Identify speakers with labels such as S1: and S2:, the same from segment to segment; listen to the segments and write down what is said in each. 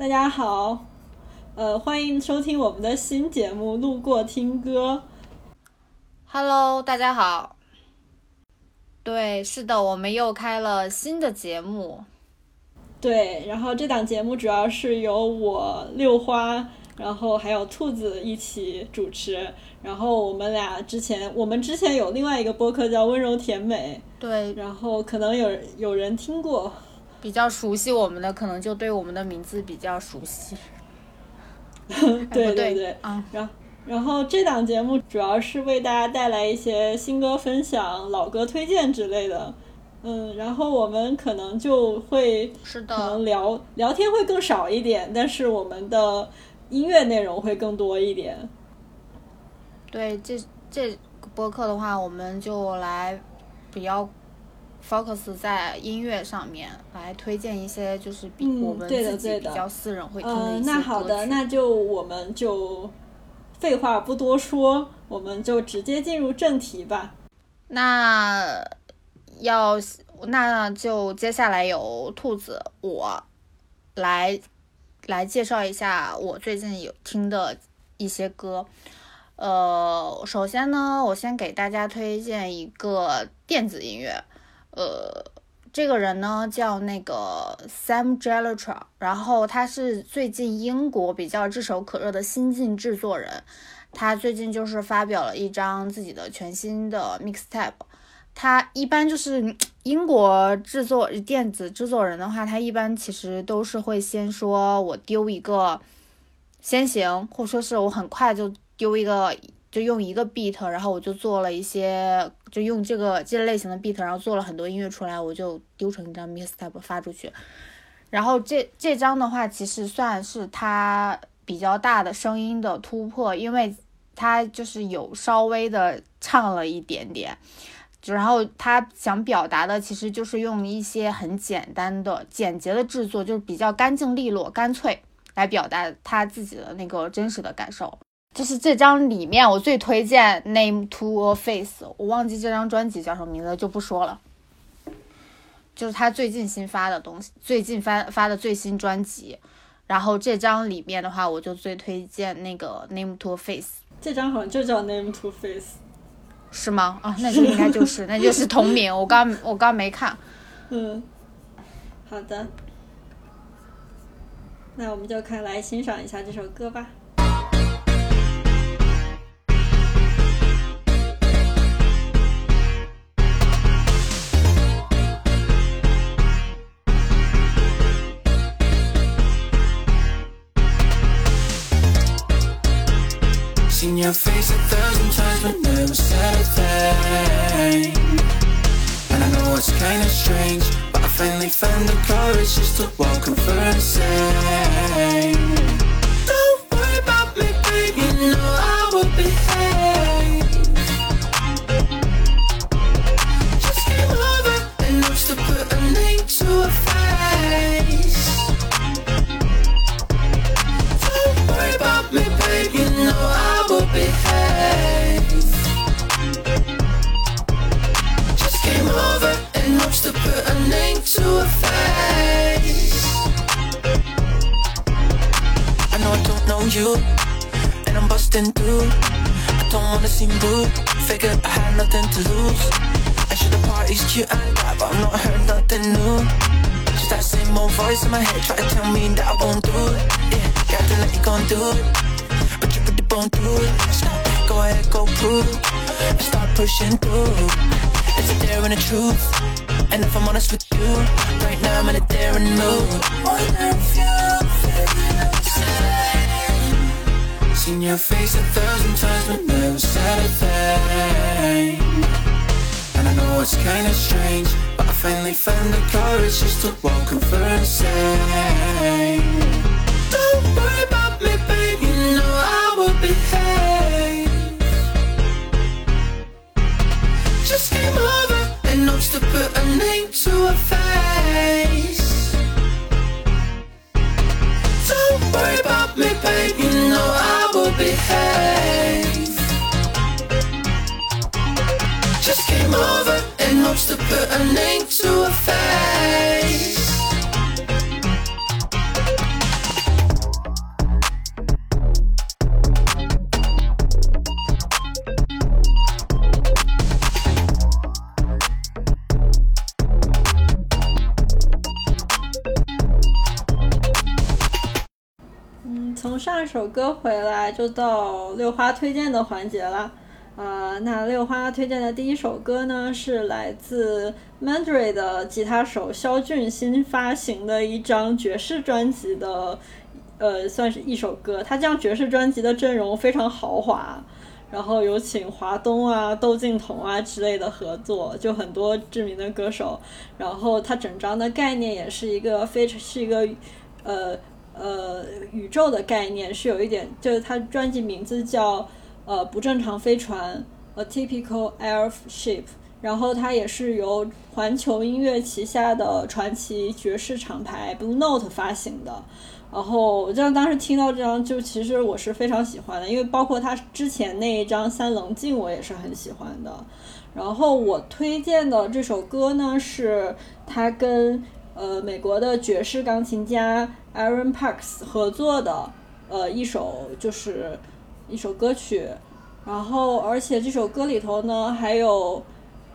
S1: 大家好，呃，欢迎收听我们的新节目《路过听歌》。
S2: Hello，大家好。对，是的，我们又开了新的节目。
S1: 对，然后这档节目主要是由我六花，然后还有兔子一起主持。然后我们俩之前，我们之前有另外一个播客叫《温柔甜美
S2: 对》，，
S1: 然后可能有有人听过。
S2: 比较熟悉我们的，可能就对我们的名字比较熟悉。
S1: 对对
S2: 对
S1: 对，
S2: 啊，
S1: 然然后这档节目主要是为大家带来一些新歌分享、老歌推荐之类的。嗯，然后我们可能就会
S2: 是的
S1: 可能，聊聊天会更少一点，但是我们的音乐内容会更多一点。
S2: 对这这个播客的话，我们就来比较 focus 在音乐上面，来推荐一些就是比
S1: 嗯
S2: 我们自己比较私人会听的
S1: 呃
S2: 一，些
S1: 那好的，那就我们就废话不多说，我们就直接进入正题吧。
S2: 那要那就接下来由兔子我来来介绍一下我最近有听的一些歌。呃，首先呢，我先给大家推荐一个电子音乐，呃，这个人呢叫那个 Sam Gelatra，然后他是最近英国比较炙手可热的新晋制作人，他最近就是发表了一张自己的全新的 mixtape。他一般就是英国制作电子制作人的话，他一般其实都是会先说我丢一个先行，或者说是我很快就丢一个，就用一个 beat，然后我就做了一些，就用这个这类型的 beat，然后做了很多音乐出来，我就丢成一张 mixtape 发出去。然后这这张的话，其实算是他比较大的声音的突破，因为他就是有稍微的唱了一点点。然后他想表达的其实就是用一些很简单的、简洁的制作，就是比较干净利落、干脆来表达他自己的那个真实的感受。就是这张里面我最推荐《Name to a Face》，我忘记这张专辑叫什么名字，就不说了。就是他最近新发的东西，最近发发的最新专辑。然后这张里面的话，我就最推荐那个《Name to a Face》。
S1: 这张好像就叫 Name to Face。
S2: 是吗？啊，那就应该就是，那就是同名。我刚我刚没看。
S1: 嗯，好的，那我们就快来欣赏一下这首歌吧。
S3: Your face a thousand times but never said a thing. And I know it's kinda strange But I finally found the courage just to walk over and say Don't worry about me, babe, you know I will behave you, and I'm busting through. I don't wanna seem rude. Figured I had nothing to lose. I should have parties cute and that, but I've not heard nothing new. Just that same old voice in my head try to tell me that I won't do it. Yeah, you acting like you gon' do it, but you really won't do it. Stop, go ahead, go prove it, start pushing through. It's a dare and a truth? And if I'm honest with you, right now I'm in a daring mood. Wonder if you. Seen your face a thousand times but never said a thing. And I know it's kinda strange, but I finally found the courage just to walk over and say behave just came over and hopes to put a name to a face.
S1: 首歌回来，就到六花推荐的环节了。啊、那六花推荐的第一首歌呢，是来自 Mandry 的吉他手肖俊新发行的一张爵士专辑的，呃，算是一首歌。他这张爵士专辑的阵容非常豪华，然后有请华东啊、窦靖童啊之类的合作，就很多知名的歌手。然后它整张的概念也是一个非常是一个呃呃宇宙的概念，是有一点，就是他专辑名字叫呃不正常飞船，A Typical Airship。然后它也是由环球音乐旗下的传奇爵士厂牌 Blue Note 发行的。然后我就当时听到这张，就其实我是非常喜欢的，因为包括他之前那一张《三棱镜》，我也是很喜欢的。然后我推荐的这首歌呢，是他跟呃美国的爵士钢琴家 Aaron Parks 合作的呃一首就是一首歌曲。然后而且这首歌里头呢还有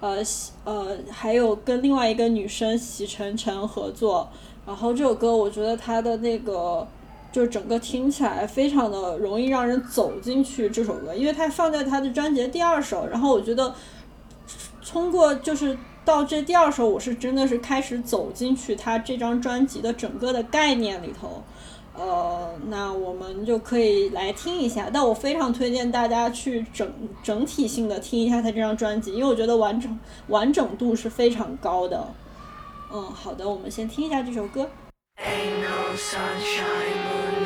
S1: 呃呃还有跟另外一个女生席晨晨合作。然后这首歌我觉得它的那个。就是整个听起来非常的容易让人走进去这首歌，因为它放在他的专辑第二首，然后我觉得通过就是到这第二首，我是真的是开始走进去他这张专辑的整个的概念里头。呃，那我们就可以来听一下，但我非常推荐大家去整整体性的听一下他这张专辑，因为我觉得完整完整度是非常高的。嗯，好的，我们先听一下这首歌。
S3: Ain't no sunshine,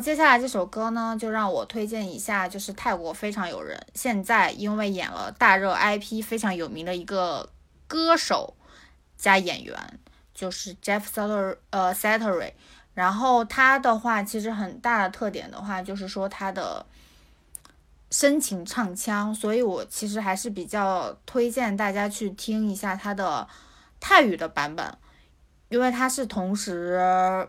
S2: 接下来这首歌呢，就让我推荐一下，就是泰国非常有人，现在因为演了大热 IP 非常有名的一个歌手加演员，就是 Jeff Satur 呃 Satori。然后他的话，其实很大的特点的话，就是说他的深情唱腔，所以我其实还是比较推荐大家去听一下他的泰语的版本，因为他是同时。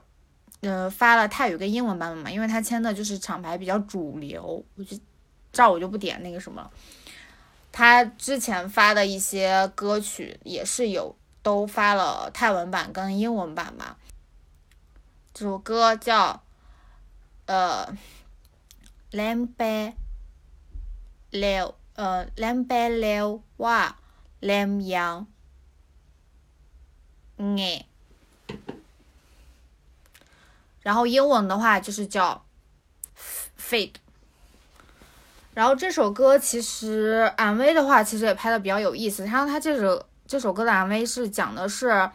S2: 呃，发了泰语跟英文版本嘛，因为他签的就是厂牌比较主流，我就这儿我就不点那个什么了。他之前发的一些歌曲也是有都发了泰文版跟英文版嘛。这首歌叫呃《Lambe 六》呃《Lambe 六哇 Lam 羊哎。然后英文的话就是叫 Fade。然后这首歌其实 MV 的话，其实也拍的比较有意思。然后他这首这首歌的 MV 是讲的是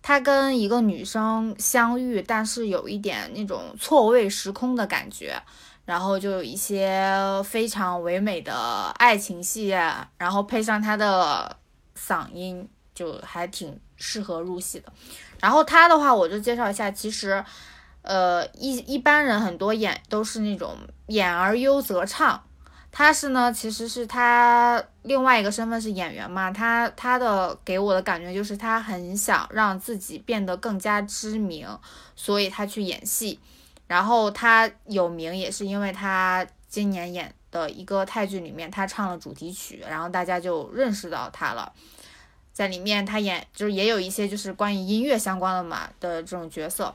S2: 他跟一个女生相遇，但是有一点那种错位时空的感觉。然后就有一些非常唯美的爱情戏，然后配上他的嗓音，就还挺适合入戏的。然后他的话，我就介绍一下，其实。呃，一一般人很多演都是那种演而优则唱，他是呢，其实是他另外一个身份是演员嘛，他他的给我的感觉就是他很想让自己变得更加知名，所以他去演戏，然后他有名也是因为他今年演的一个泰剧里面他唱了主题曲，然后大家就认识到他了，在里面他演就是也有一些就是关于音乐相关的嘛的这种角色。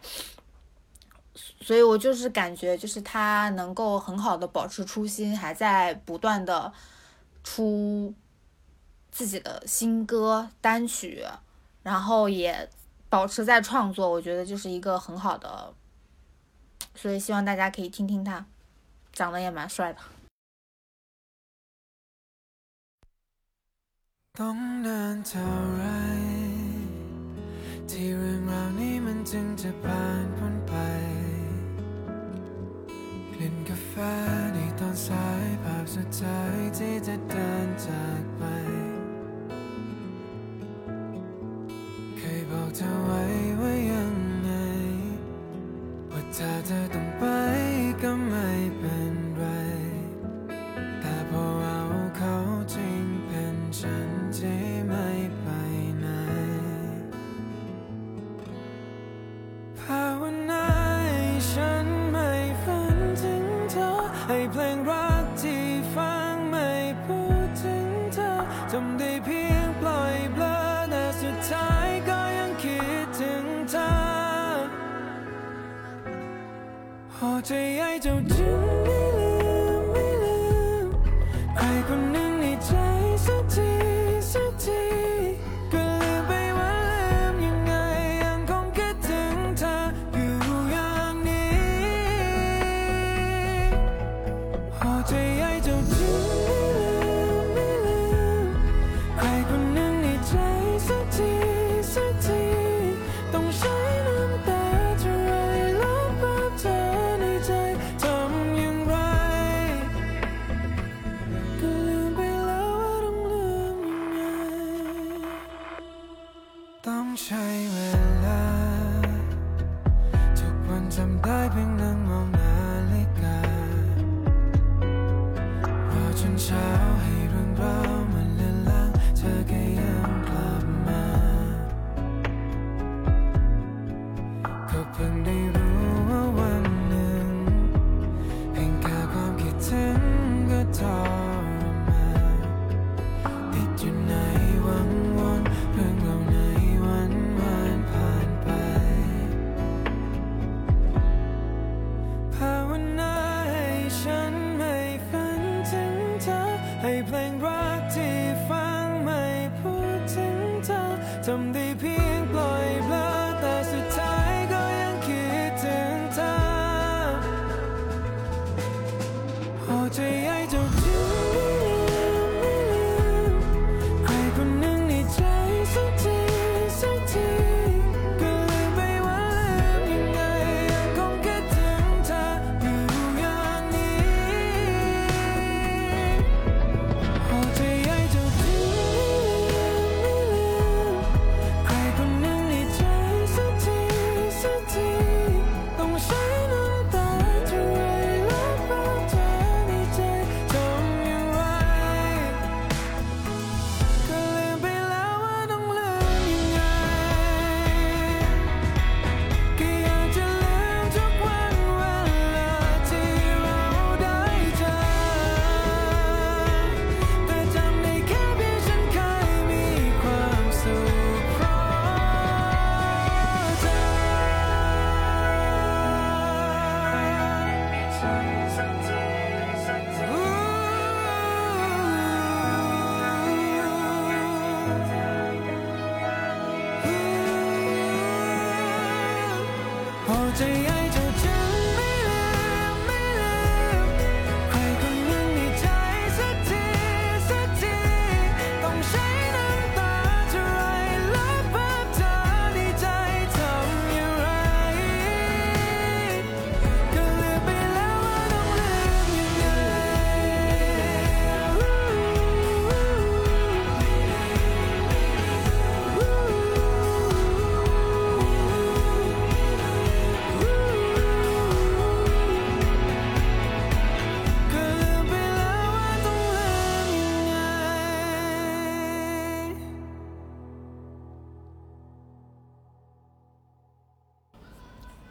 S2: 所以我就是感觉，就是他能够很好的保持初心，还在不断的出自己的新歌单曲，然后也保持在创作，我觉得就是一个很好的。所以希望大家可以听听他，长得也蛮帅的。
S4: กลิ่นกาแฟในตอนสายภาพสุดท้ายที่จะเดินจากไป เคยบอกเธอไว้ว่ายังไง ว่าถ้าเธอต้องไป 最爱就。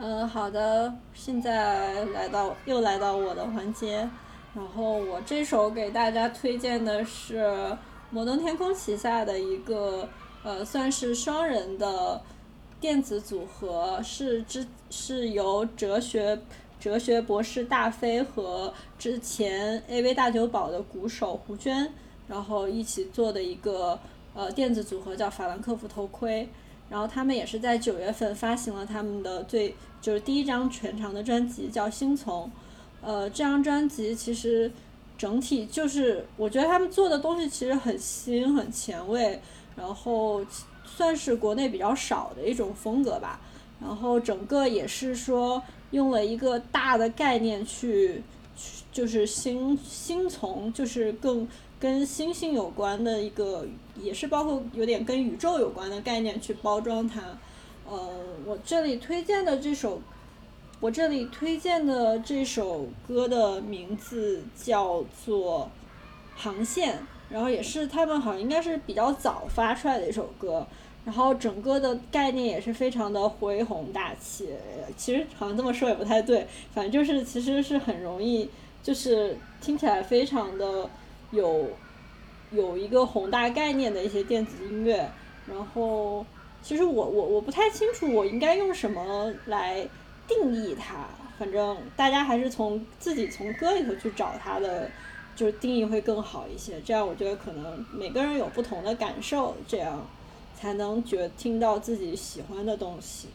S1: 嗯，好的，现在来到又来到我的环节，然后我这首给大家推荐的是摩登天空旗下的一个呃，算是双人的电子组合，是之是由哲学哲学博士大飞和之前 AV 大酒保的鼓手胡娟，然后一起做的一个呃电子组合，叫法兰克福头盔。然后他们也是在九月份发行了他们的最就是第一张全长的专辑，叫《星从》。呃，这张专辑其实整体就是我觉得他们做的东西其实很新、很前卫，然后算是国内比较少的一种风格吧。然后整个也是说用了一个大的概念去，去就是星星从，就是更跟星星有关的一个，也是包括有点跟宇宙有关的概念去包装它。呃，我这里推荐的这首，我这里推荐的这首歌的名字叫做《航线》，然后也是他们好像应该是比较早发出来的一首歌。然后整个的概念也是非常的恢宏大气，其实好像这么说也不太对，反正就是其实是很容易，就是听起来非常的有有一个宏大概念的一些电子音乐。然后其实我我我不太清楚我应该用什么来定义它，反正大家还是从自己从歌里头去找它的。就是定义会更好一些，这样我觉得可能每个人有不同的感受，这样才能觉听到自己喜欢的东西。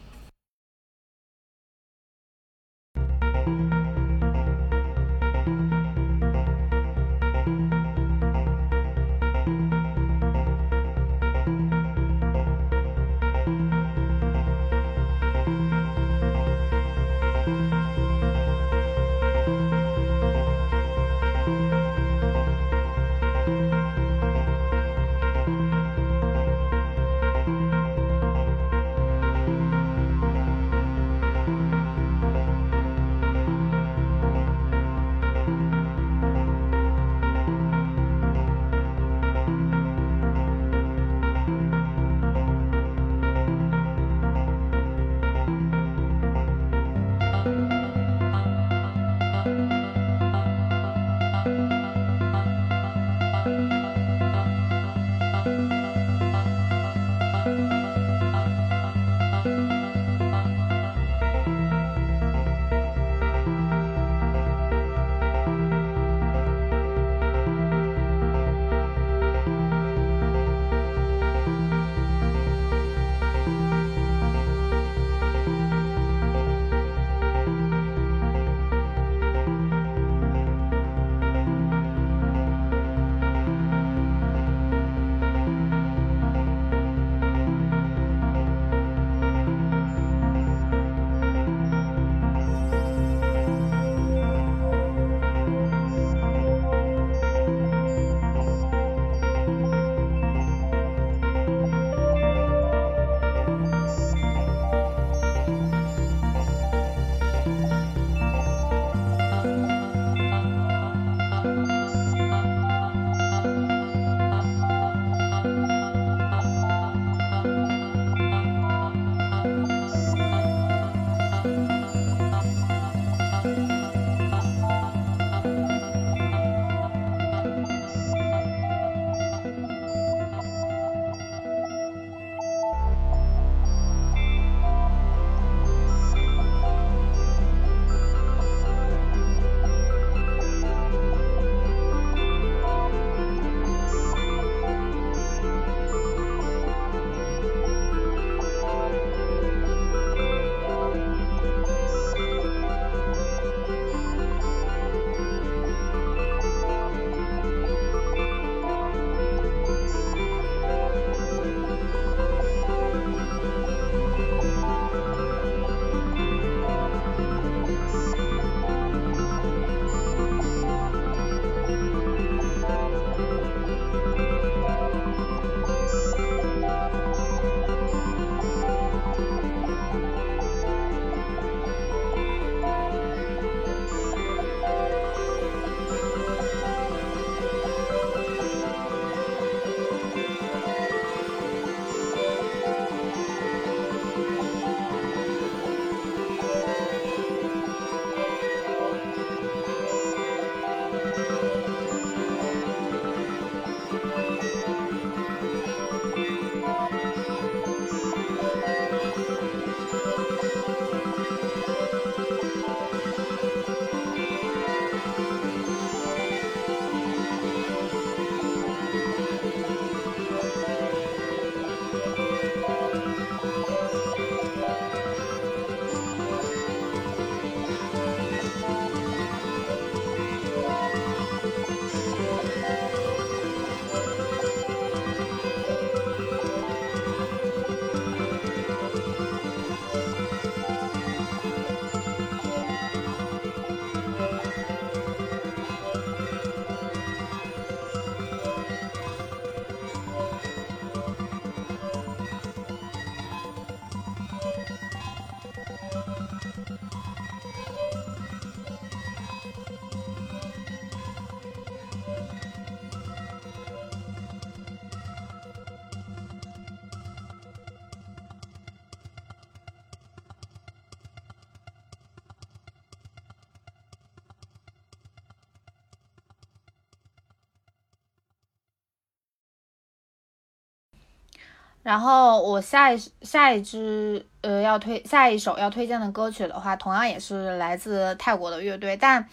S2: 然后我下一下一支呃要推下一首要推荐的歌曲的话，同样也是来自泰国的乐队，但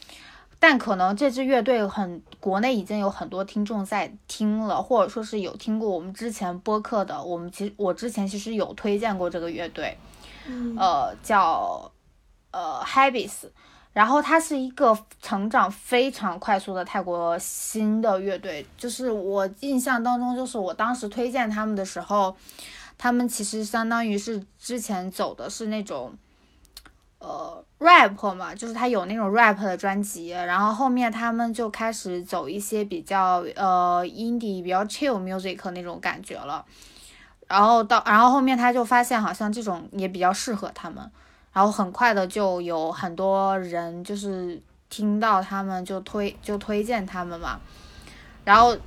S2: 但可能这支乐队很国内已经有很多听众在听了，或者说是有听过我们之前播客的，我们其实我之前其实有推荐过这个乐队，
S1: 嗯。
S2: 呃叫呃 Habits，然后它是一个成长非常快速的泰国新的乐队，就是我印象当中，就是我当时推荐他们的时候，他们其实相当于是之前走的是那种。呃，rap 嘛，就是他有那种 rap 的专辑，然后后面他们就开始走一些比较呃 indie、比较 chill music 那种感觉了。然后到，然后后面他就发现好像这种也比较适合他们，然后很快的就有很多人就是听到他们就推就推荐他们嘛。然后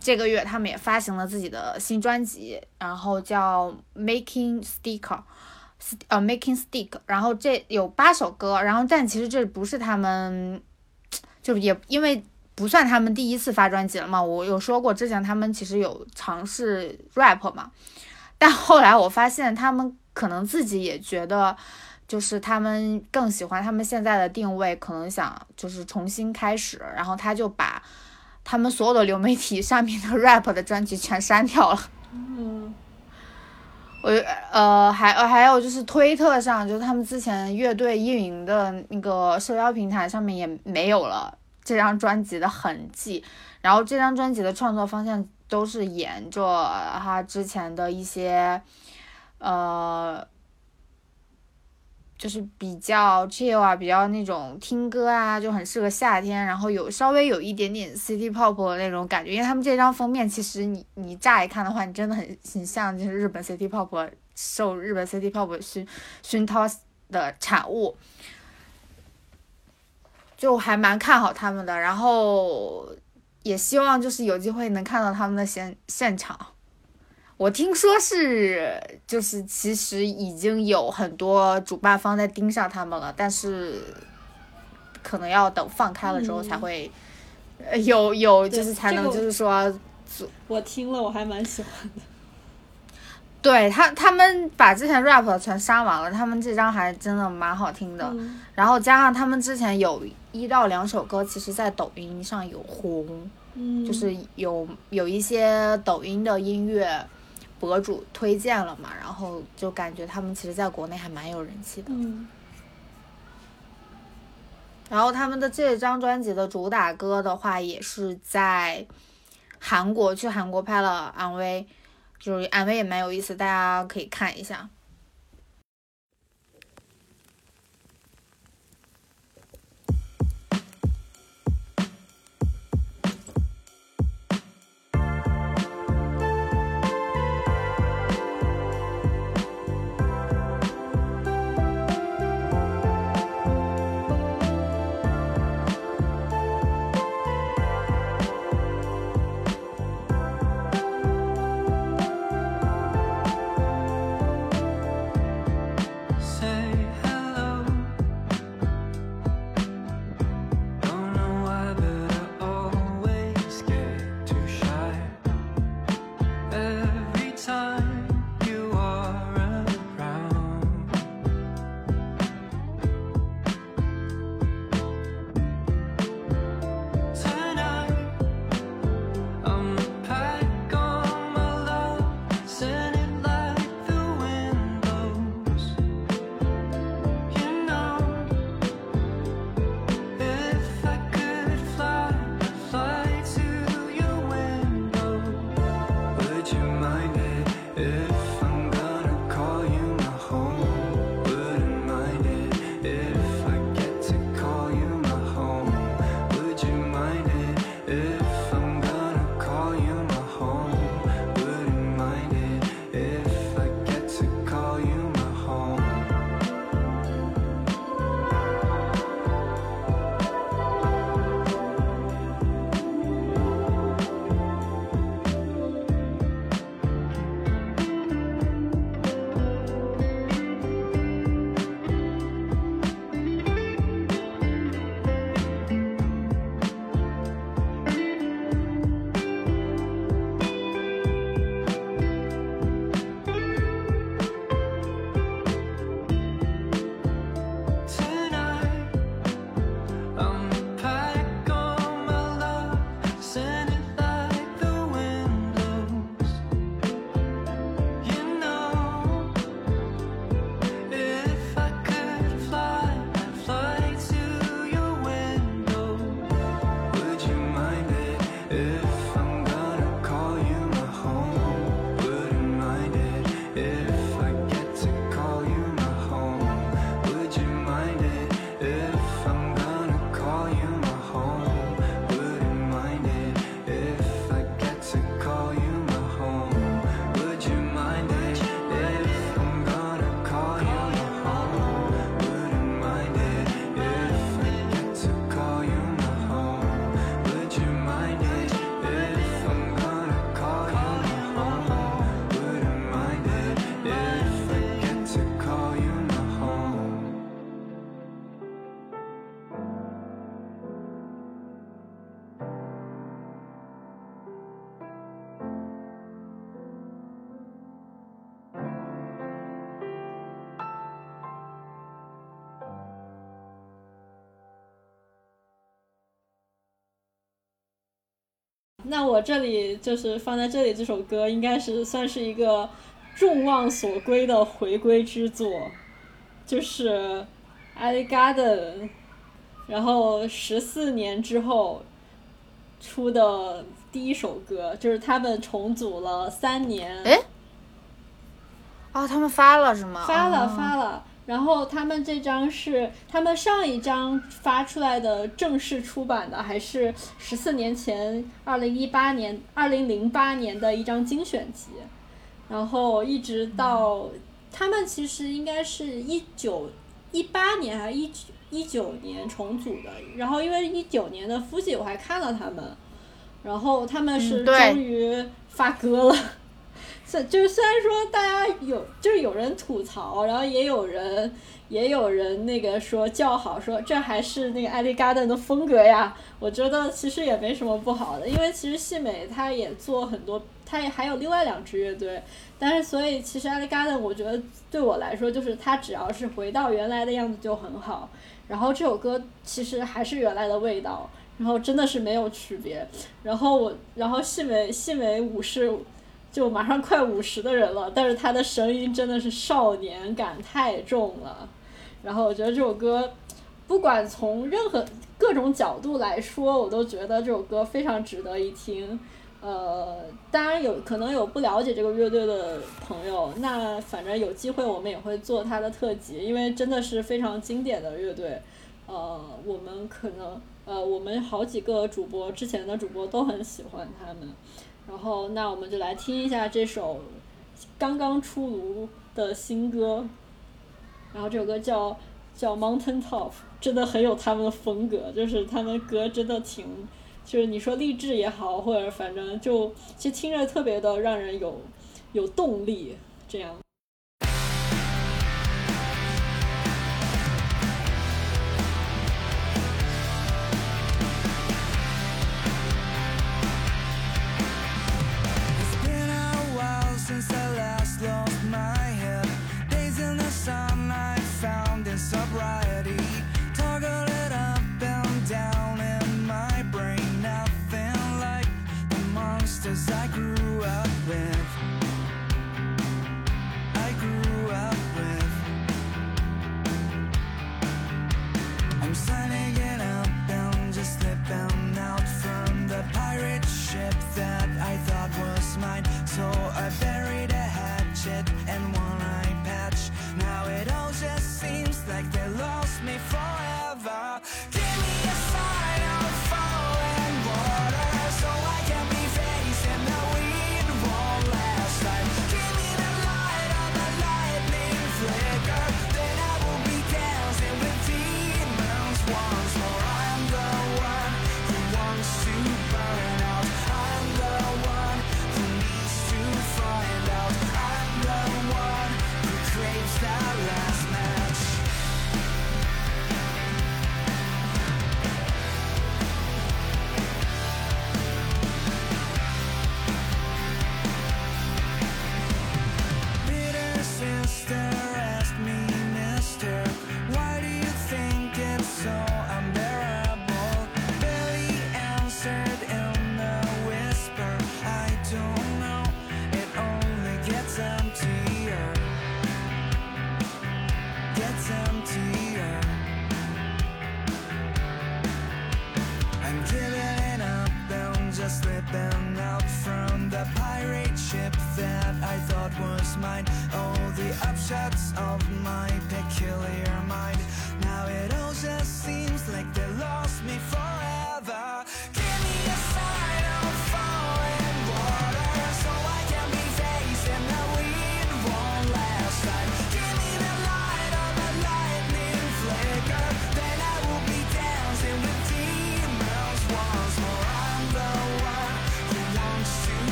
S2: 这个月他们也发行了自己的新专辑，然后叫 Making Sticker。呃，Making Stick，然后这有八首歌，然后但其实这不是他们，就也因为不算他们第一次发专辑了嘛。我有说过，之前他们其实有尝试 rap 嘛，但后来我发现他们可能自己也觉得，就是他们更喜欢他们现在的定位，可能想就是重新开始，然后他就把他们所有的流媒体上面的 rap 的专辑全删掉了。
S1: 嗯
S2: 我呃还呃还有就是推特上，就是他们之前乐队运营的那个社交平台上面也没有了这张专辑的痕迹。然后这张专辑的创作方向都是沿着他之前的一些呃，就是比较 chill 啊，比较那种听歌啊，就很适合夏天。然后有稍微有一点点 city pop 的那种感觉，因为他们这张封面其实你你乍一看的话，你真的很很像就是日本 city pop 受日本 city pop 熏熏陶的产物，就还蛮看好他们的。然后也希望就是有机会能看到他们的现现场。我听说是，就是其实已经有很多主办方在盯上他们了，但是可能要等放开了之后才会，呃有有就是才能就是说，
S1: 我听了我还蛮喜欢的。
S2: 对他他们把之前 rap 的全删完了，他们这张还真的蛮好听的。
S1: 嗯
S2: 然后加上他们之前有一到两首歌，其实在抖音上有红，
S1: 嗯，
S2: 就是有有一些抖音的音乐博主推荐了嘛，然后就感觉他们其实在国内还蛮有人气的。
S1: 嗯
S2: 然后他们的这张专辑的主打歌的话，也是在韩国去韩国拍了 MV，就是 MV 也蛮有意思，大家可以看一下。
S1: 我这里就是放在这里，这首歌应该是算是一个众望所归的回归之作，就是《Ali Garden》，然后十四年之后出的第一首歌，就是他们重组了三年，
S2: 哎哦，他们发了是吗？
S1: 发了
S2: 哦
S1: 发了。然后他们这张是他们上一张发出来的正式出版的，还是十四年前，二零一八年、二零零八年的一张精选集，然后一直到他们其实应该是一九一八年还是一九一九年重组的，然后因为一九年的 Fuji 我还看了他们，然后他们是终于发歌了。虽就是虽然说大家有就是有人吐槽，然后也有人也有人那个说叫好，说这还是那个艾丽嘎登的风格呀。我觉得其实也没什么不好的，因为其实细美她也做很多，她也还有另外两支乐队，但是所以其实艾丽嘎登我觉得对我来说就是他只要是回到原来的样子就很好。然后这首歌其实还是原来的味道，然后真的是没有区别。然后我，然后细美细美武士就马上快五十的人了，但是他的声音真的是少年感太重了。然后我觉得这首歌，不管从任何各种角度来说，我都觉得这首歌非常值得一听。呃，当然有可能有不了解这个乐队的朋友，那反正有机会我们也会做他的特辑，因为真的是非常经典的乐队。呃，我们可能呃，我们好几个主播之前的主播都很喜欢他们。然后，那我们就来听一下这首刚刚出炉的新歌。然后这首歌叫叫 Mountain Top，真的很有他们的风格，就是他们歌真的挺，就是你说励志也好，或者反正就其实听着特别的让人有有动力，这样。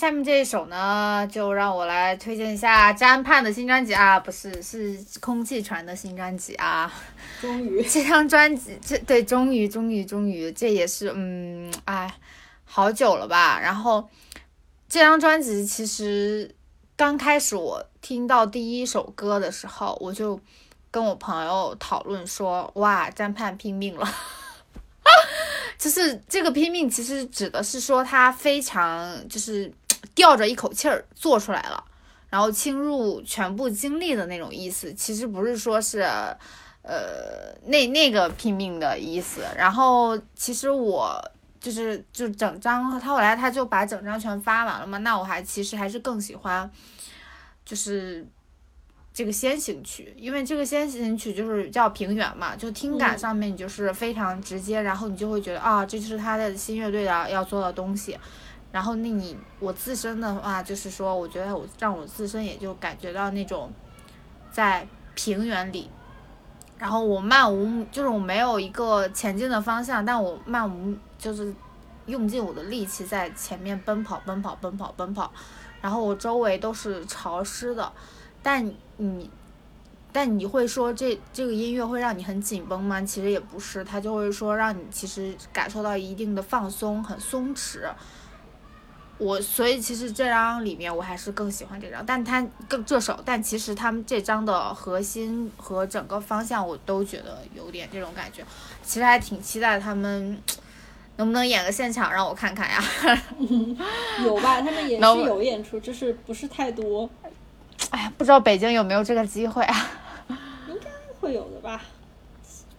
S2: 下面这一首呢，就让我来推荐一下詹盼的新专辑啊，不是，是空气传的新专辑啊。
S1: 终于，
S2: 这张专辑，这对，终于，终于，终于，这也是，嗯，哎，好久了吧？然后这张专辑其实刚开始我听到第一首歌的时候，我就跟我朋友讨论说，哇，詹盼拼命了。就是这个拼命，其实指的是说他非常就是吊着一口气儿做出来了，然后倾入全部精力的那种意思。其实不是说是，呃，那那个拼命的意思。然后其实我就是就整张，他后来他就把整张全发完了嘛。那我还其实还是更喜欢，就是。这个先行曲，因为这个先行曲就是叫平原嘛，就听感上面你就是非常直接，然后你就会觉得啊，这就是他的新乐队的要做的东西。然后那你我自身的话，就是说，我觉得我让我自身也就感觉到那种在平原里，然后我漫无，就是我没有一个前进的方向，但我漫无就是用尽我的力气在前面奔跑，奔跑，奔跑，奔跑，然后我周围都是潮湿的。但你，但你会说这这个音乐会让你很紧绷吗？其实也不是，它就会说让你其实感受到一定的放松，很松弛。我所以其实这张里面我还是更喜欢这张，但它更这首，但其实他们这张的核心和整个方向我都觉得有点这种感觉。其实还挺期待他们能不能演个现场让我看看呀。
S1: 有吧？他们也 是有演出，就是不是太多。
S2: 哎呀，不知道北京有没有这个机会啊？
S1: 应该会有的吧，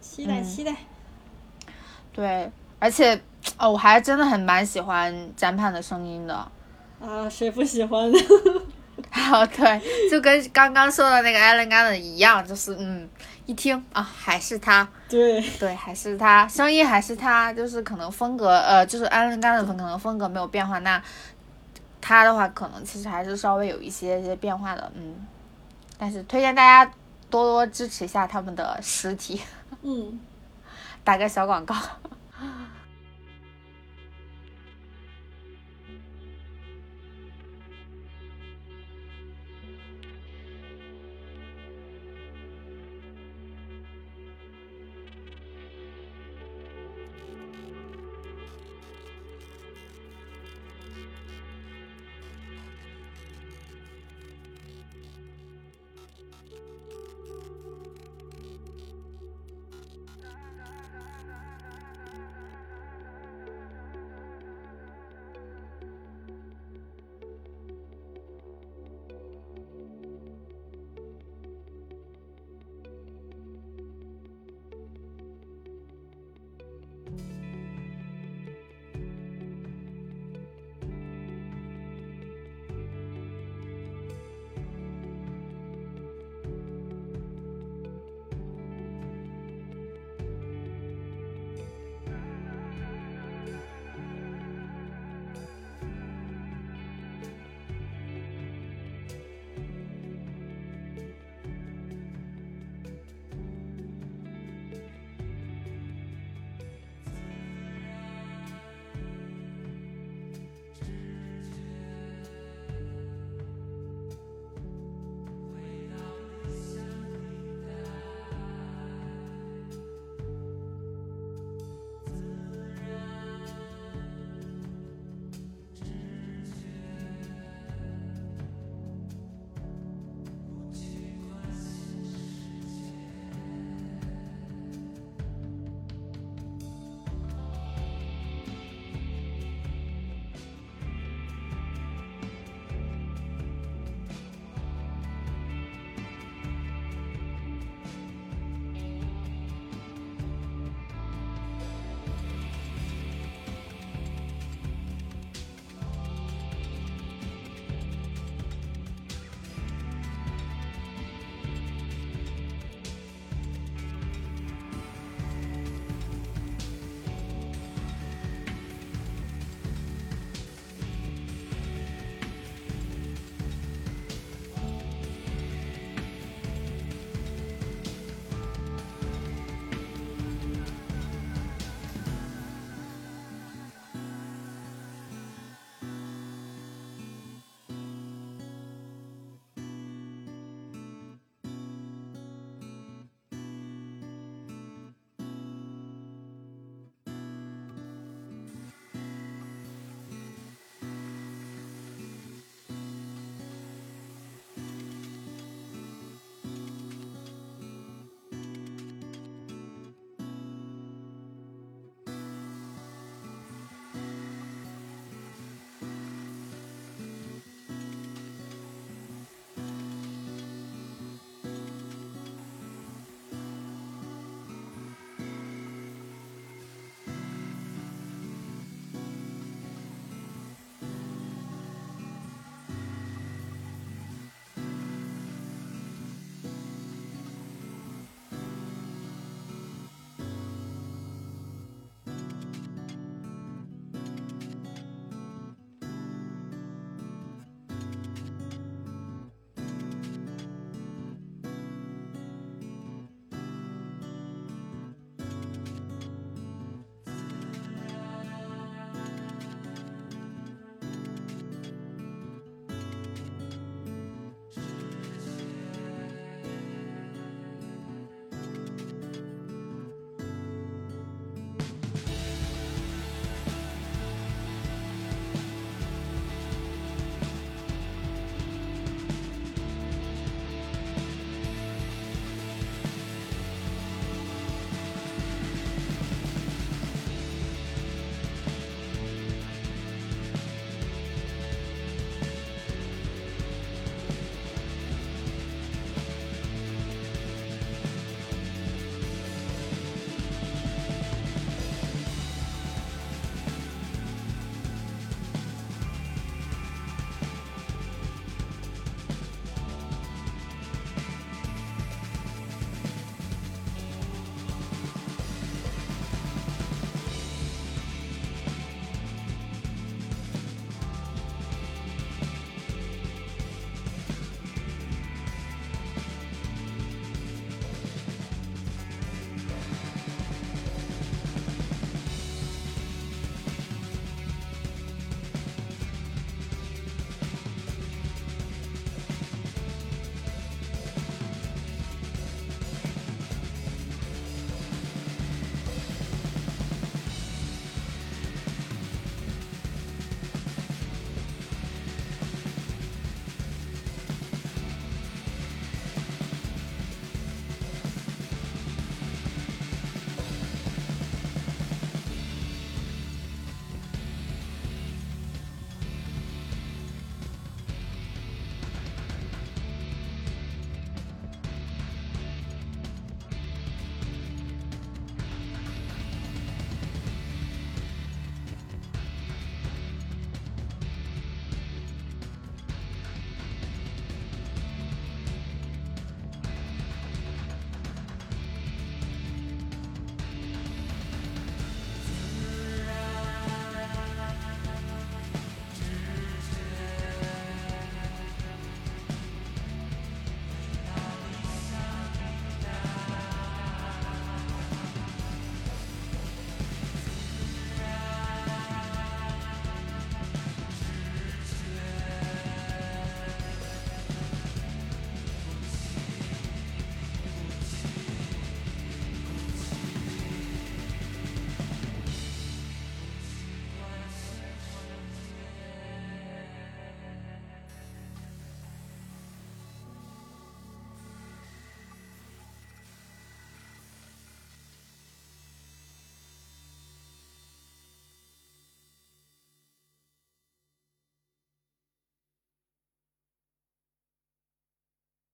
S1: 期待期待。
S2: 对，而且 哦，我还真的很蛮喜欢詹盼的声音的。
S1: 啊，谁不喜欢呢？
S2: 哦，对，就跟刚刚说的那个 Alan Gallagher 一样，就是嗯，一听啊，还是他。
S1: 对
S2: 对，还是他，声音还是他，就是可能风格呃，就是 Alan Gallagher 可能风格没有变化，那。他的话可能其实还是稍微有一些些变化的，嗯，但是推荐大家多多支持一下他们的实体，
S1: 嗯，
S2: 打个小广告。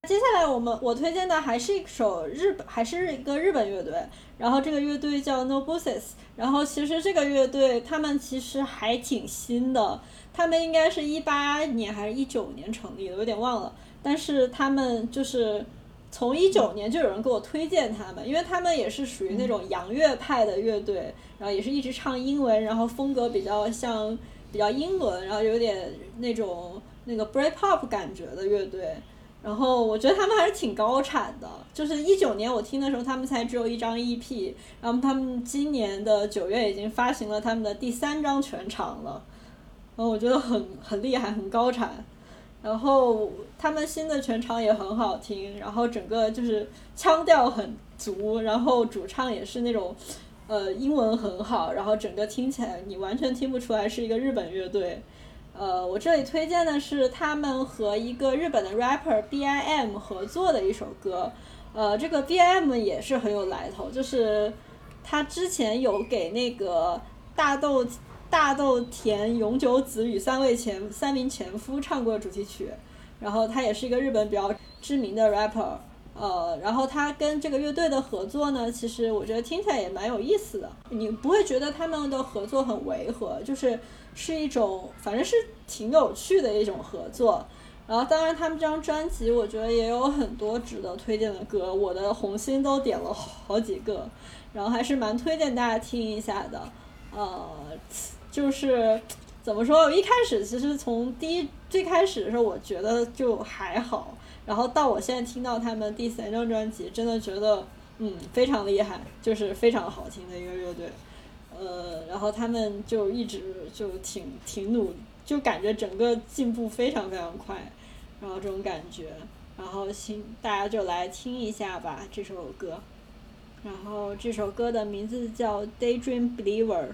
S1: 接下来我们我推荐的还是一首日本，还是一个日本乐队，然后这个乐队叫 Nobusis，然后其实这个乐队他们其实还挺新的，他们应该是一八年还是一九年成立的，有点忘了，但是他们就是从一九年就有人给我推荐他们，因为他们也是属于那种洋乐派的乐队，然后也是一直唱英文，然后风格比较像比较英伦，然后有点那种那个 Britpop 感觉的乐队。然后我觉得他们还是挺高产的，就是一九年我听的时候，他们才只有一张 EP，然后他们今年的九月已经发行了他们的第三张全长了，然后我觉得很很厉害，很高产。然后他们新的全长也很好听，然后整个就是腔调很足，然后主唱也是那种，呃，英文很好，然后整个听起来你完全听不出来是一个日本乐队。呃，我这里推荐的是他们和一个日本的 rapper B.I.M 合作的一首歌。呃，这个 B.I.M 也是很有来头，就是他之前有给那个大豆大豆田永久子与三位前三名前夫唱过主题曲，然后他也是一个日本比较知名的 rapper。呃，然后他跟这个乐队的合作呢，其实我觉得听起来也蛮有意思的，你不会觉得他们的合作很违和，就是是一种反正是挺有趣的一种合作。然后当然他们这张专辑，我觉得也有很多值得推荐的歌，我的红心都点了好几个，然后还是蛮推荐大家听一下的。呃，就是怎么说，一开始其实从第一最开始的时候，我觉得就还好。然后到我现在听到他们第三张专辑，真的觉得嗯非常厉害，就是非常好听的一个乐队，呃，然后他们就一直就挺挺努，就感觉整个进步非常非常快，然后这种感觉，然后请大家就来听一下吧这首歌，然后这首歌的名字叫《Daydream Believer》。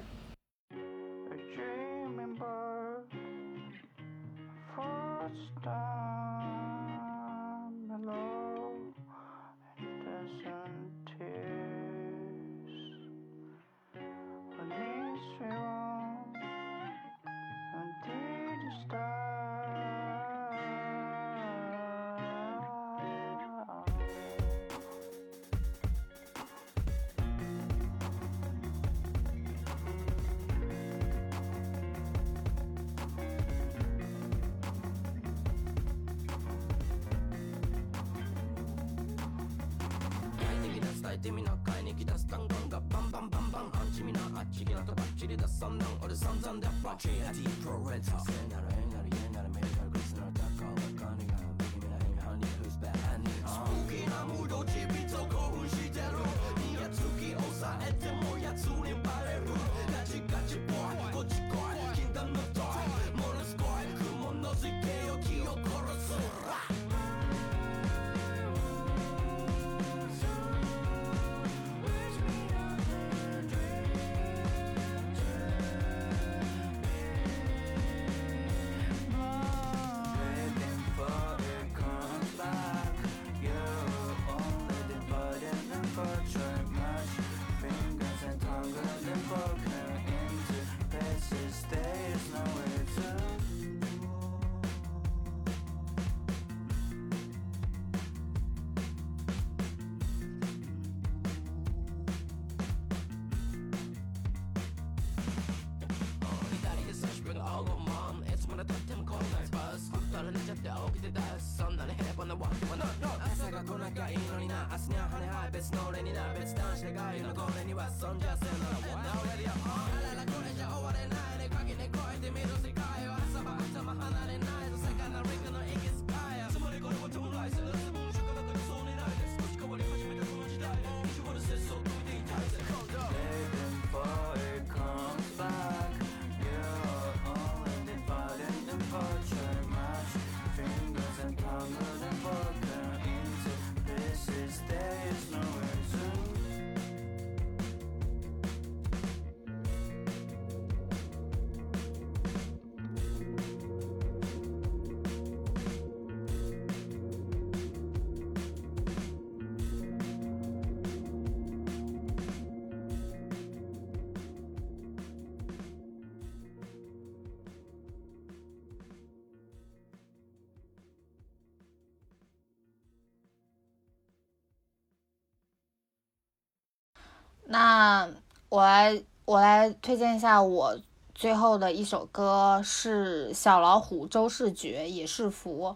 S2: 我来我来推荐一下我最后的一首歌是小老虎周世觉也是福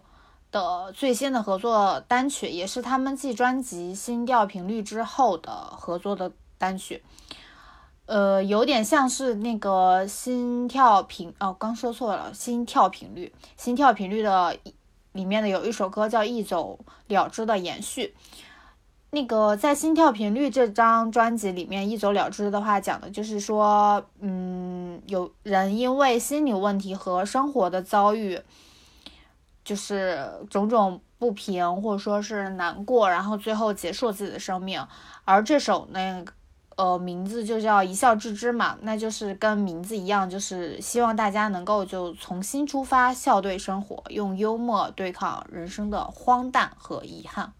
S2: 的最新的合作单曲，也是他们继专辑《心跳频率》之后的合作的单曲。呃，有点像是那个心跳频哦，刚说错了，心跳频率，心跳频率的里面的有一首歌叫《一走了之的延续》。那个在《心跳频率》这张专辑里面，《一走了之》的话讲的就是说，嗯，有人因为心理问题和生活的遭遇，就是种种不平或者说是难过，然后最后结束自己的生命。而这首那个呃名字就叫一笑置之嘛，那就是跟名字一样，就是希望大家能够就从心出发，笑对生活，用幽默对抗人生的荒诞和遗憾。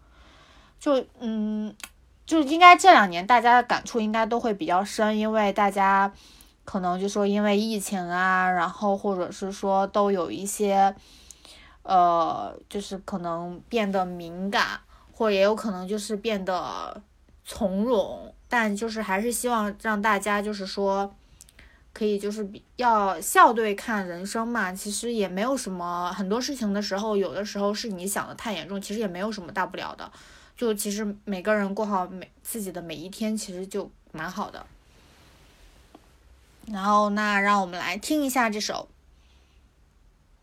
S2: 就嗯，就应该这两年大家的感触应该都会比较深，因为大家可能就说因为疫情啊，然后或者是说都有一些呃，就是可能变得敏感，或也有可能就是变得从容，但就是还是希望让大家就是说。可以就是比要笑对看人生嘛，其实也没有什么很多事情的时候，有的时候是你想的太严重，其实也没有什么大不了的。就其实每个人过好每自己的每一天，其实就蛮好的。然后那让我们来听一下这首《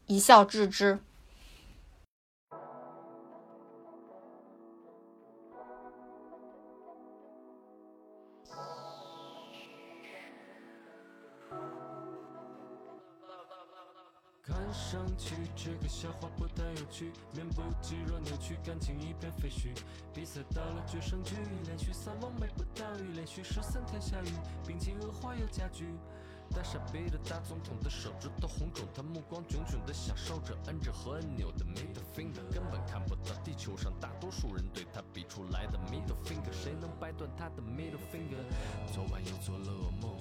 S2: 一笑置之》。
S5: 上去这个笑话不太有趣，面部肌肉扭曲，感情一片废墟。比赛到了决胜局，连续三望没不到雨，连续十三天下雨，病情恶化又加剧。大傻逼的大总统的手指头红肿，他目光炯炯的享受着摁着和按钮的 middle finger，根本看不到地球上大多数人对他比出来的 middle finger，谁能掰断他的 middle finger？昨晚又做了噩梦，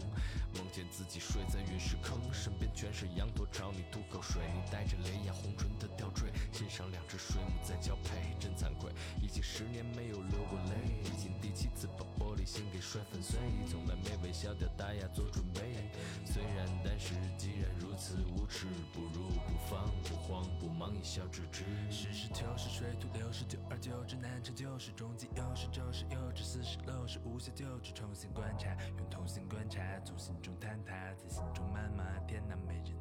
S5: 梦见自己睡在陨石坑，身边全是羊驼朝你吐口水，你带着雷亚红唇的吊坠，欣赏两只水母在交配，真惭愧，已经十年没有流过泪，已经第七次把玻璃心给摔粉碎，从来没为笑掉大牙做准备。虽然，但是既然如此无耻，不如不慌不慌不忙一笑置之。实事求是，水土流失，久而久之难成就事。终极优势就是幼稚，似是六是，无暇救治。重新观察，用同心观察，从心中坍塌，在心中谩骂。天哪，没人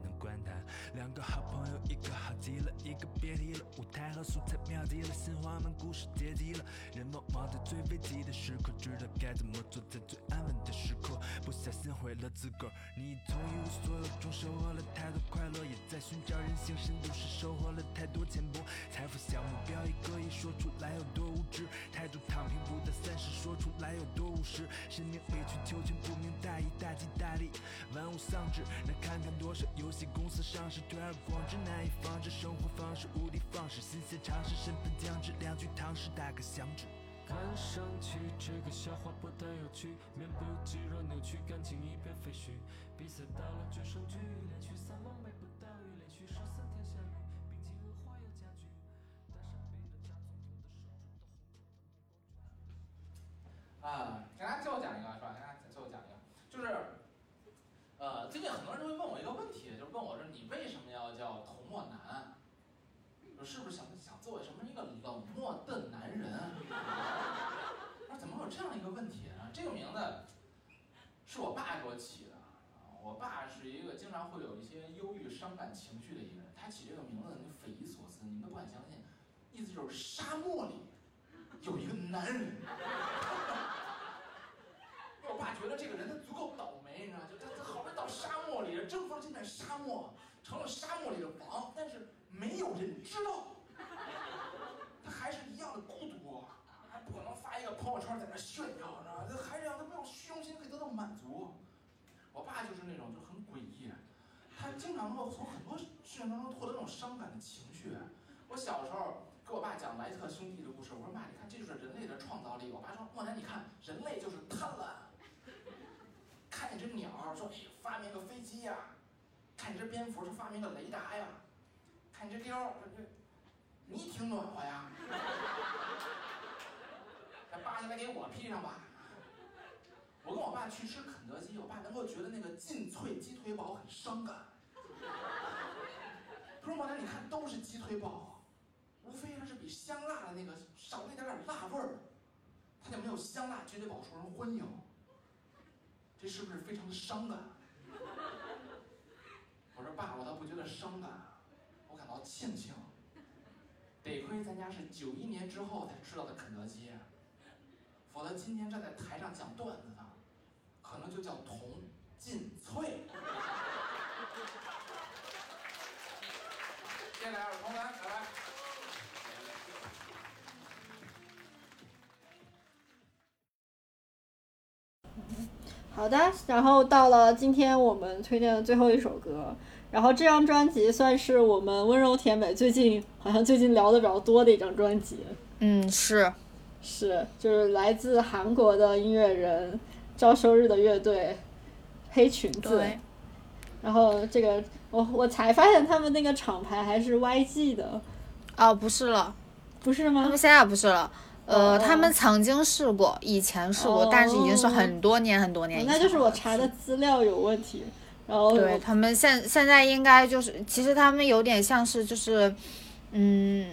S5: 两个好朋友，一个好极了，一个别提了。舞台和素材妙极了，新花门故事结集了。人往往在最危急的时刻，知道该怎么做，在最安稳的时刻，不小心毁了自个儿。你从一无所有中收获了太多快乐，也在寻找人性深度时收获了太多浅薄。财富小目标一个一说出来有多无知，态度躺平不到三十说出来有多务实。生命委曲求全不明大义大吉大利，玩物丧志。那看看多少游戏公司上市推而广之，难以防止生活方式无的放矢，新鲜尝试身份降智，两句唐诗打个响指。看上去这个笑话不太有趣，面部肌肉扭曲，感情一片废墟。比赛到了决胜局，连续三望没不到雨，连续十三天下雨，病情恶化又加剧。大傻逼的大总统的手指头
S6: 啊，给大家最后讲吧？给大家最后讲一个，就是，呃，最近很多人都会问我一个问题，就是问我说你为什么要叫童漠男？说是不是想想作为什么一个冷漠的男人？我说怎么会有这样一个问题呢？这个名字是我爸给我起的。我爸是一个经常会有一些忧郁、伤感情绪的一个人，他起这个名字就匪夷所思，你们都不敢相信。意思就是沙漠里有一个男人。我爸觉得这个人他足够倒霉，你知道吗？就他他好不容易到沙漠里，征服了这片沙漠，成了沙漠里的王，但是没有人知道，他还是一样的孤独，还不可能发一个朋友圈在那炫耀，你知道吗？他还是让他没有虚荣心可以得到满足。我爸就是那种就很诡异，他经常能够从很多事情当中获得那种伤感的情绪。我小时候给我爸讲莱特兄弟的故事，我说妈，你看这就是人类的创造力。我爸说莫南，你看人类就是贪婪。看见只鸟说，哎，发明个飞机呀；看见只蝙蝠说发明个雷达呀；看见只貂，你挺暖和呀。这扒下来给我披上吧。我跟我爸去吃肯德基，我爸能够觉得那个劲脆鸡腿堡很伤感。他说：“王楠，你看都是鸡腿堡，无非它是比香辣的那个少了一点点辣味儿，它就没有香辣鸡腿堡受人欢迎。这是不是非常的伤感？”我说：“爸，我倒不觉得伤感，感到庆幸。得亏咱家是九一年之后才知道的肯德基，否则今天站在台上讲段子呢，可能就叫同进脆。”接下来是同来，来来。
S1: 好的，然后到了今天我们推荐的最后一首歌，然后这张专辑算是我们温柔甜美最近好像最近聊的比较多的一张专辑，
S2: 嗯，是，
S1: 是就是来自韩国的音乐人赵收日的乐队黑裙子，
S2: 对，
S1: 然后这个我我才发现他们那个厂牌还是 YG 的，
S2: 哦，不是了，
S1: 不是吗？
S2: 他们？现在不是了。呃，
S1: 哦
S2: 他们曾经试过，以前试过，但是已经是很多年很多年以前了。
S1: 哦那就是我查的资料有问题，然后
S2: 对他们现现在应该就是，其实他们有点像是就是，嗯，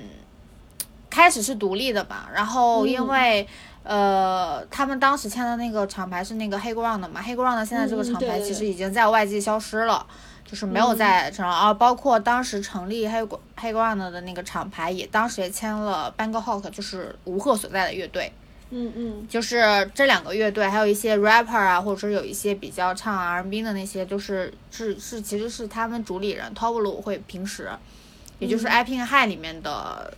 S2: 开始是独立的吧，然后因
S1: 嗯
S2: 为、呃，他们当时签的那个厂牌是那个黑 ground 的嘛，黑 ground 现在这个厂牌其实已经在外界消失了。就是没有
S1: 嗯
S2: 在这儿啊，包括当时成立黑黑 ground 的那个厂牌，也当时也签了 Bangkok，就是吴赫所在的乐队。
S1: 嗯嗯
S2: 就是这两个乐队，还有一些 rapper 啊，或者说有一些比较唱 R&B 的那些，就是是是，其实是他们主理人 Top Lu 会平时，也就是
S1: 嗯
S2: i p i n High 里面的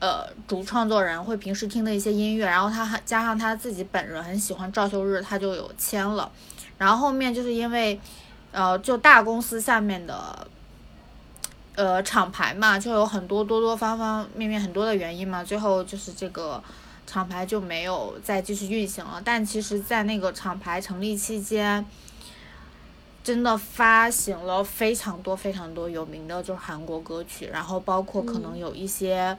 S2: 呃主创作人会平时听的一些音乐，然后他还加上他自己本人很喜欢赵秀日，他就有签了，然后后面就是因为呃就大公司下面的。呃，厂牌嘛，就有很多多多方方面面很多的原因嘛，最后就是这个厂牌就没有再继续运行了。但其实，在那个厂牌成立期间，真的发行了非常多非常多有名的就是韩国歌曲，然后包括可能有一些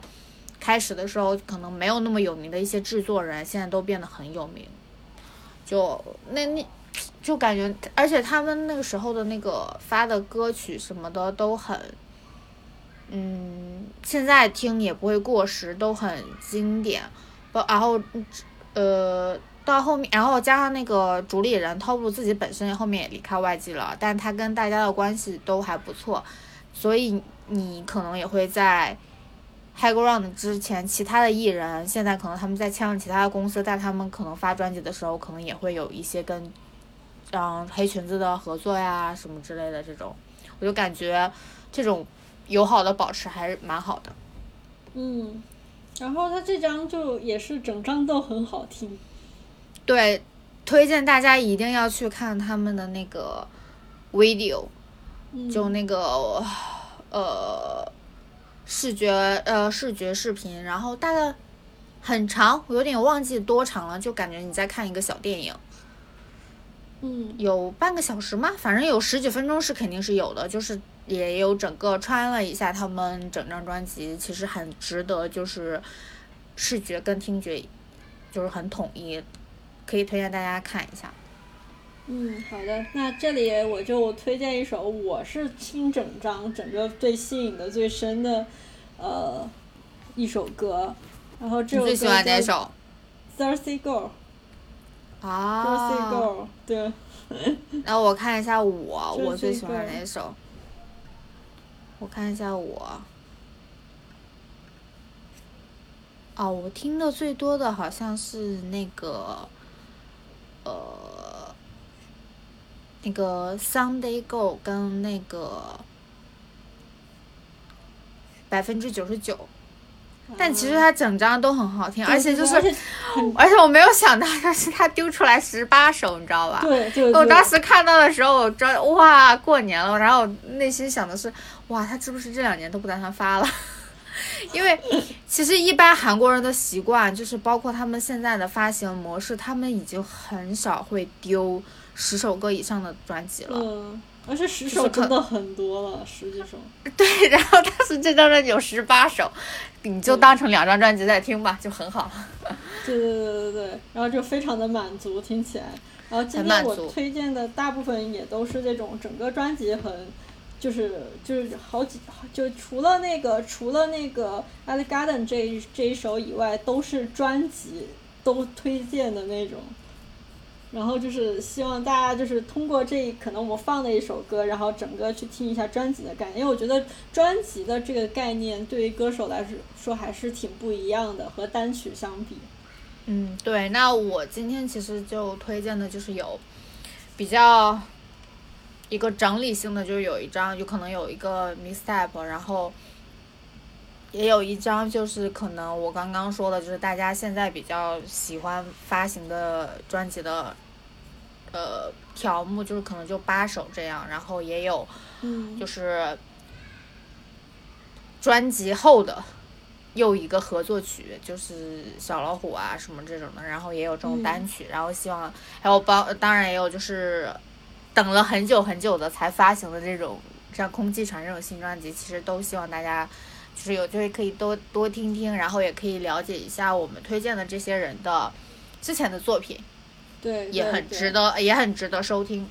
S2: 开始的时候可能没有那么有名的一些制作人，现在都变得很有名。就那那。就感觉，而且他们那个时候的那个发的歌曲什么的都很，嗯，现在听也不会过时，都很经典。不，然后，呃，到后面，然后加上那个主理人 Top 自己本身后面也离开 YG 了，但他跟大家的关系都还不错，所以你可能也会在 High Ground 之前，其他的艺人现在可能他们在签了其他的公司，但他们可能发专辑的时候，可能也会有一些跟，嗯，黑裙子的合作呀什么之类的这种，我就感觉这种友好的保持还是蛮好的。
S1: 嗯，然后他这张就也是整张都很好听，
S2: 对，推荐大家一定要去看他们的那个 video，
S1: 嗯。
S2: 就那个呃视觉呃视觉视频，然后大概很长，我有点忘记多长了，就感觉你在看一个小电影，
S1: 嗯。
S2: 有半个小时吗？反正有十几分钟是肯定是有的，就是也有整个穿了一下他们整张专辑，其实很值得，就是视觉跟听觉就是很统一，可以推荐大家看一下。
S1: 嗯，好的，那这里我就推荐一首我是听整张整个最吸引的最深的呃一首歌，然后这首歌
S2: 你最喜欢哪
S1: 叫
S2: 首
S1: ？Thirsty Girl，Thirsty
S2: 啊
S1: ，Girl，对，
S2: 然后我看一下我，我最喜欢哪首？我看一下我。哦，我听的最多的好像是那个，呃，那个 Sunday Go 跟那个百分之九十九，但其实它整张都很好听，而且就是，而且我没有想到的是，他丢出来十八首，你知道吧？我当时看到的时候，我知道哇，过年了，然后内心想的是，哇，他是不是这两年都不打算发了？因为其实一般韩国人的习惯就是，包括他们现在的发行模式，他们已经很少会丢十首歌以上的专辑了。
S1: 嗯，而且十首真的很多了，十几首。
S2: 对，然后但是这张专辑有十八首，你就当成两张专辑在听吧，就很好。
S1: 对对对对对，然后就非常的满足，听起来。然后今天我推荐的大部分也都是这种整个专辑很，就是就是好几，就除了那个除了那个《Alley Garden》这一这一首以外，都是专辑都推荐的那种。然后就是希望大家就是通过这可能我放的一首歌，然后整个去听一下专辑的概念，因为我觉得专辑的这个概念对于歌手来说还是挺不一样的，和单曲相比。
S2: 嗯，对，那我今天其实就推荐的就是有比较一个整理性的，就是有一张有可能有一个 mistape，然后也有一张就是可能我刚刚说的，就是大家现在比较喜欢发行的专辑的呃条目，就是可能就八首这样，然后也有
S1: 嗯。
S2: 就是专辑后的又一个合作曲，就是小老虎啊什么这种的，然后也有这种单曲，然后希望还有包，当然也有就是等了很久很久的才发行的这种像空气船这种新专辑，其实都希望大家就是有机会可以多多听听，然后也可以了解一下我们推荐的这些人的之前的作品，
S1: 对，
S2: 也很值得，也很值得收听。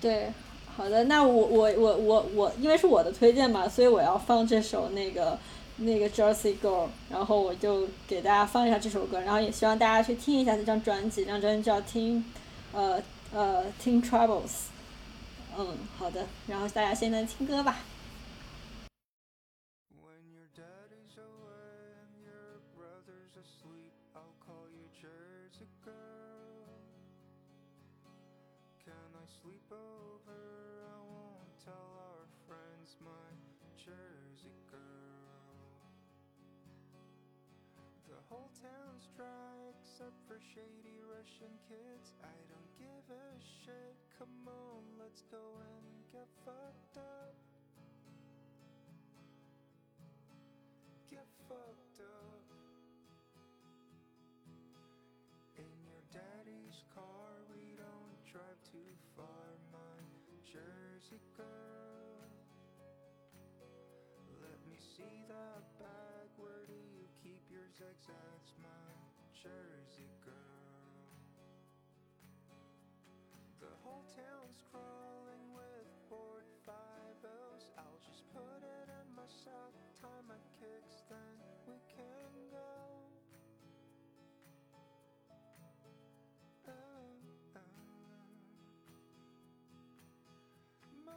S1: 对，好的，那我我我我我，因为是我的推荐嘛，所以我要放这首那个那个 Jersey Girl，然后我就给大家放一下这首歌，然后也希望大家去听一下这张专辑，这张专辑叫《听呃呃听 Troubles》。嗯，好的，然后大家现在听歌吧。
S7: Jersey girl. Let me see that bag. Where do you keep your zigzags, my Jersey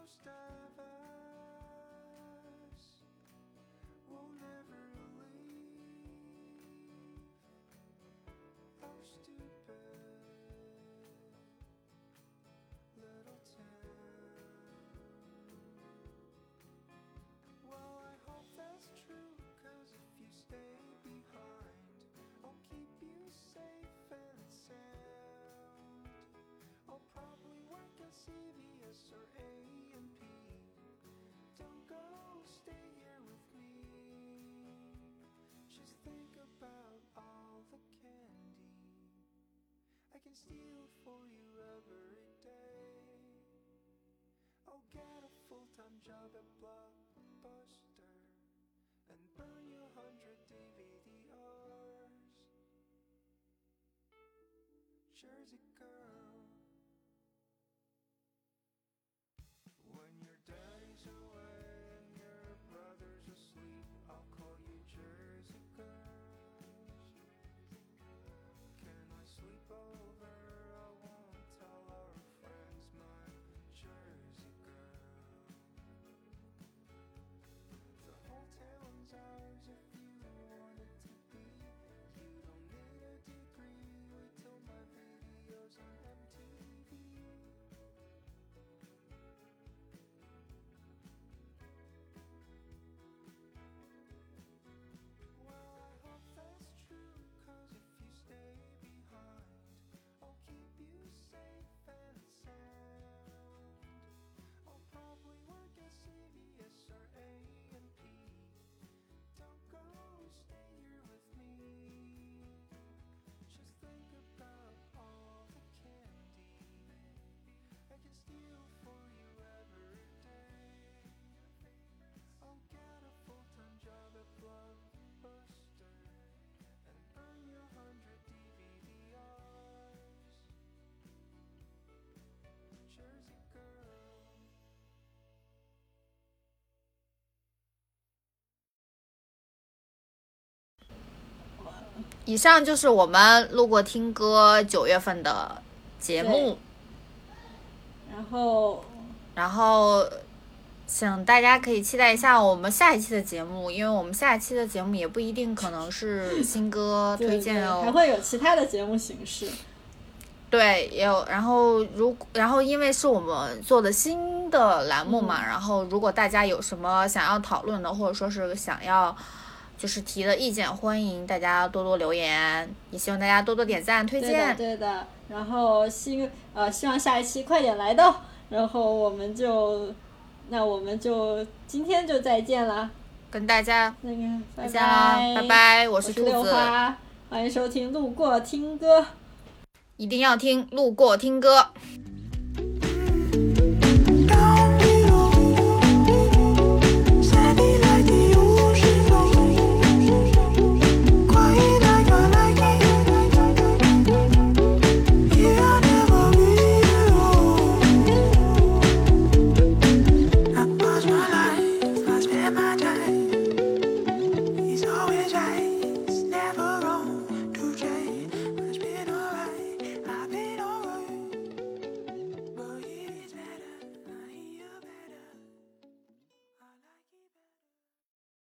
S7: Most of us will never leave stupid little town. Well, I hope that's true, if you stay behind, I'll keep you safe and sound. I'll probably work CVS or think about all the candy I can steal for you every day. I'll get a full-time job at Blockbuster and burn you a hundred DVDRs. Jersey
S2: 以上就是我们路过听歌九月份的节目，
S1: 然后
S2: 然后请大家可以期待一下我们下一期的节目，因为我们下一期的节目也不一定可能是新歌推荐哦，
S1: 还会有其他的节目形式。
S2: 对，也有。然后如然后因为是我们做的新的栏目嘛，然后如果大家有什么想要讨论的，或者说是想要就是提的意见，欢迎大家多多留言，也希望大家多多点赞推
S1: 对的，
S2: 荐。
S1: 对的。然后希呃希望下一期快点来到，然后我们就那我们就今天就再见了。
S2: 跟大家
S1: 那个拜
S2: 再见啦，
S1: 拜
S2: 拜拜，我
S1: 我
S2: 是兔子，
S1: 花，欢迎收听路过听歌。
S2: 一定要听，路过听歌。